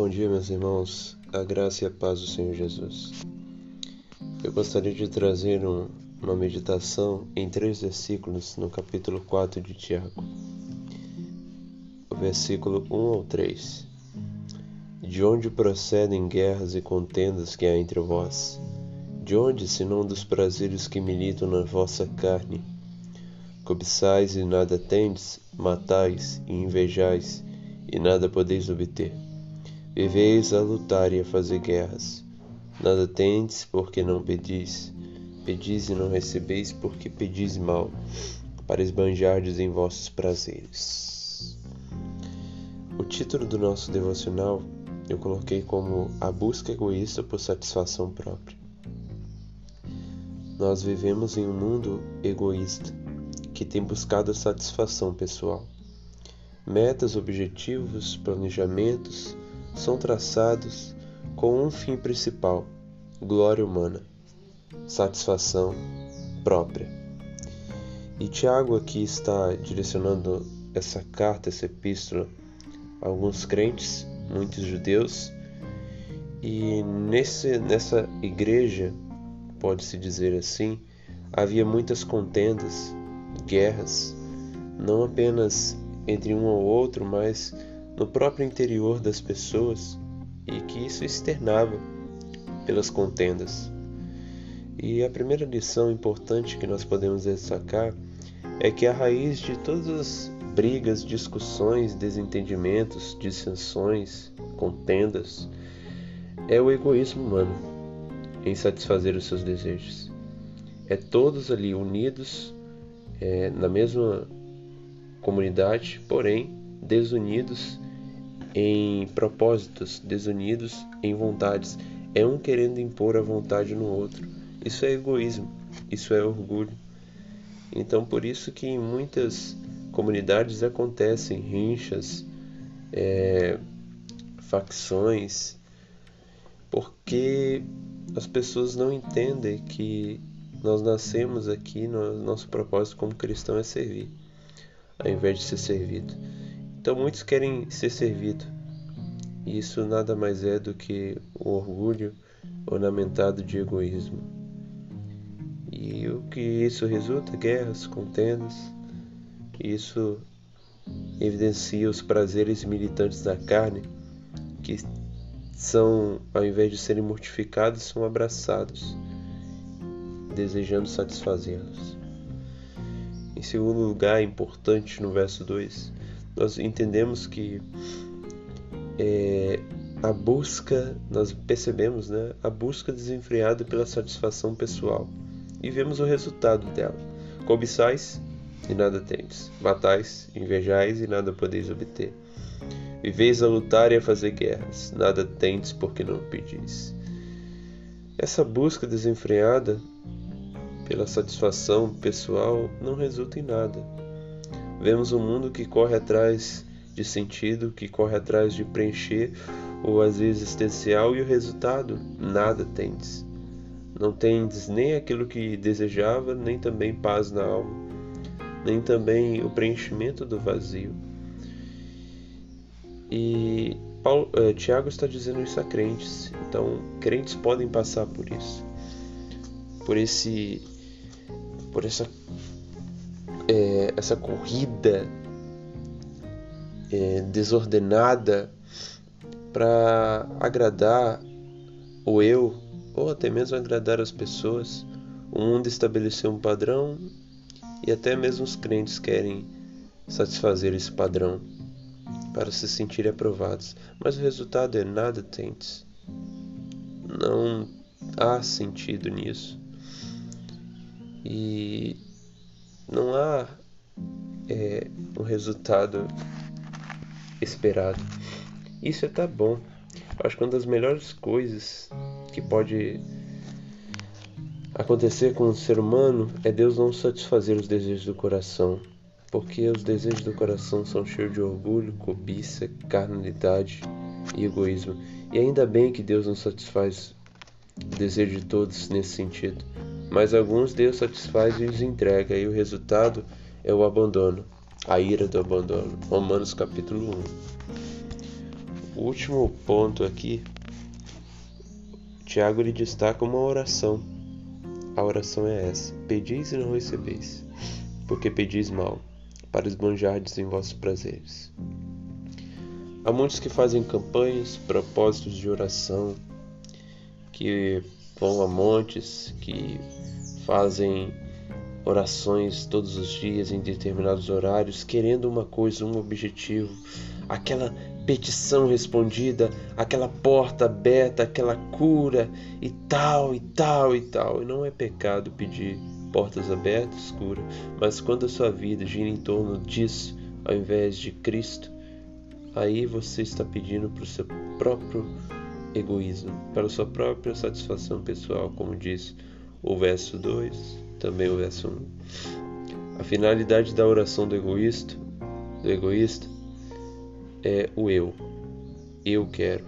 Bom dia, meus irmãos, a graça e a paz do Senhor Jesus. Eu gostaria de trazer um, uma meditação em três versículos no capítulo 4 de Tiago. O versículo 1 ao 3. De onde procedem guerras e contendas que há entre vós? De onde, senão dos prazeres que militam na vossa carne? Cobiçais e nada tendes, matais e invejais, e nada podeis obter. Viveis a lutar e a fazer guerras. Nada tendes porque não pedis. Pedis e não recebeis porque pedis mal, para esbanjardes em vossos prazeres. O título do nosso devocional eu coloquei como A Busca Egoísta por Satisfação Própria. Nós vivemos em um mundo egoísta que tem buscado a satisfação pessoal. Metas, objetivos, planejamentos são traçados com um fim principal: glória humana, satisfação própria. E Tiago aqui está direcionando essa carta, essa epístola a alguns crentes, muitos judeus, e nesse, nessa igreja, pode-se dizer assim, havia muitas contendas, guerras, não apenas entre um ou outro, mas no próprio interior das pessoas e que isso externava pelas contendas. E a primeira lição importante que nós podemos destacar é que a raiz de todas as brigas, discussões, desentendimentos, dissensões, contendas é o egoísmo humano em satisfazer os seus desejos. É todos ali unidos é, na mesma comunidade, porém desunidos em propósitos, desunidos em vontades. É um querendo impor a vontade no outro. Isso é egoísmo, isso é orgulho. Então, por isso que em muitas comunidades acontecem rinchas, é, facções, porque as pessoas não entendem que nós nascemos aqui, nosso propósito como cristão é servir, ao invés de ser servido. Então muitos querem ser servidos. E isso nada mais é do que o orgulho ornamentado de egoísmo. E o que isso resulta? Guerras, contendas. Isso evidencia os prazeres militantes da carne, que são, ao invés de serem mortificados, são abraçados, desejando satisfazê-los. Em segundo lugar, é importante no verso 2, nós entendemos que é, a busca, nós percebemos, né, a busca desenfreada pela satisfação pessoal e vemos o resultado dela. Cobiçais e nada tendes, matais, invejais e nada podeis obter. Viveis a lutar e a fazer guerras, nada tendes porque não pedis. Essa busca desenfreada pela satisfação pessoal não resulta em nada, Vemos um mundo que corre atrás de sentido, que corre atrás de preencher o vazio existencial e o resultado nada tens. Não tens nem aquilo que desejava, nem também paz na alma, nem também o preenchimento do vazio. E Paulo, eh, Tiago está dizendo isso a crentes. Então, crentes podem passar por isso, por esse, por essa é, essa corrida é, desordenada para agradar o eu ou até mesmo agradar as pessoas. O mundo estabeleceu um padrão e até mesmo os crentes querem satisfazer esse padrão para se sentirem aprovados, mas o resultado é nada tentes. Não há sentido nisso. E não há é, um resultado esperado. Isso é tá bom. Acho que uma das melhores coisas que pode acontecer com o ser humano é Deus não satisfazer os desejos do coração, porque os desejos do coração são cheios de orgulho, cobiça, carnalidade e egoísmo. E ainda bem que Deus não satisfaz o desejo de todos nesse sentido, mas alguns Deus satisfaz e os entrega, e o resultado é o abandono, a ira do abandono. Romanos capítulo 1. o último ponto aqui, Tiago lhe destaca uma oração. A oração é essa: Pedis e não recebeis, porque pedis mal, para esbanjardes em vossos prazeres. Há muitos que fazem campanhas, propósitos de oração, que vão a montes, que fazem orações todos os dias em determinados horários, querendo uma coisa, um objetivo, aquela petição respondida, aquela porta aberta, aquela cura e tal e tal e tal. E não é pecado pedir portas abertas, cura, mas quando a sua vida gira em torno disso, ao invés de Cristo, aí você está pedindo para o seu próprio egoísmo, para sua própria satisfação pessoal, como diz o verso 2, também o verso 1. A finalidade da oração do egoísta, do egoísta é o eu. Eu quero,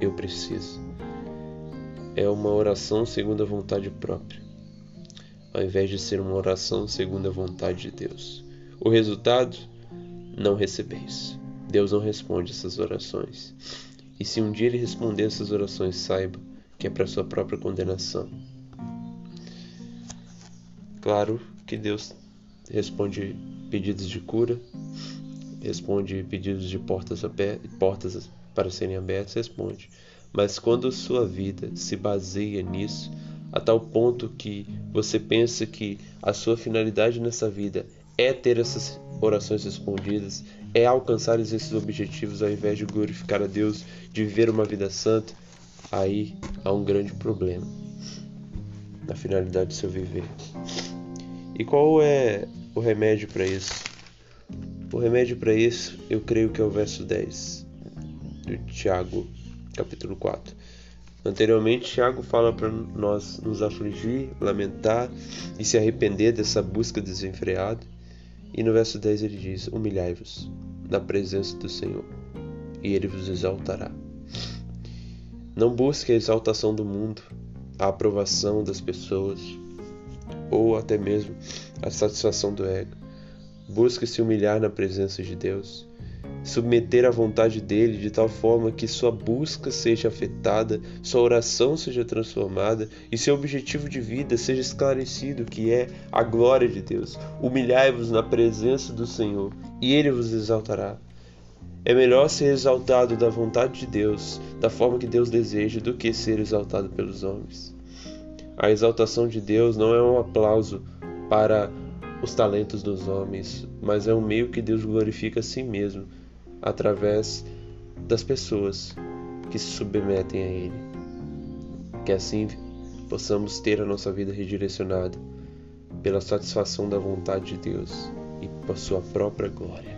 eu preciso. É uma oração segundo a vontade própria, ao invés de ser uma oração segundo a vontade de Deus. O resultado, não recebeis. Deus não responde essas orações. E se um dia ele responder essas orações, saiba que é para sua própria condenação. Claro que Deus responde pedidos de cura, responde pedidos de portas, portas para serem abertas, responde. Mas quando sua vida se baseia nisso, a tal ponto que você pensa que a sua finalidade nessa vida é ter essas orações respondidas, é alcançar esses objetivos ao invés de glorificar a Deus, de viver uma vida santa, aí há um grande problema na finalidade do seu viver. E qual é o remédio para isso? O remédio para isso, eu creio que é o verso 10 de Tiago, capítulo 4. Anteriormente, Tiago fala para nós nos afligir, lamentar e se arrepender dessa busca desenfreada. E no verso 10 ele diz: Humilhai-vos na presença do Senhor, e ele vos exaltará. Não busque a exaltação do mundo, a aprovação das pessoas, ou até mesmo a satisfação do ego. Busque se humilhar na presença de Deus, submeter à vontade dele de tal forma que sua busca seja afetada, sua oração seja transformada e seu objetivo de vida seja esclarecido, que é a glória de Deus. Humilhai-vos na presença do Senhor, e ele vos exaltará. É melhor ser exaltado da vontade de Deus, da forma que Deus deseja, do que ser exaltado pelos homens. A exaltação de Deus não é um aplauso para os talentos dos homens, mas é um meio que Deus glorifica a si mesmo através das pessoas que se submetem a Ele. Que assim possamos ter a nossa vida redirecionada pela satisfação da vontade de Deus e por sua própria glória.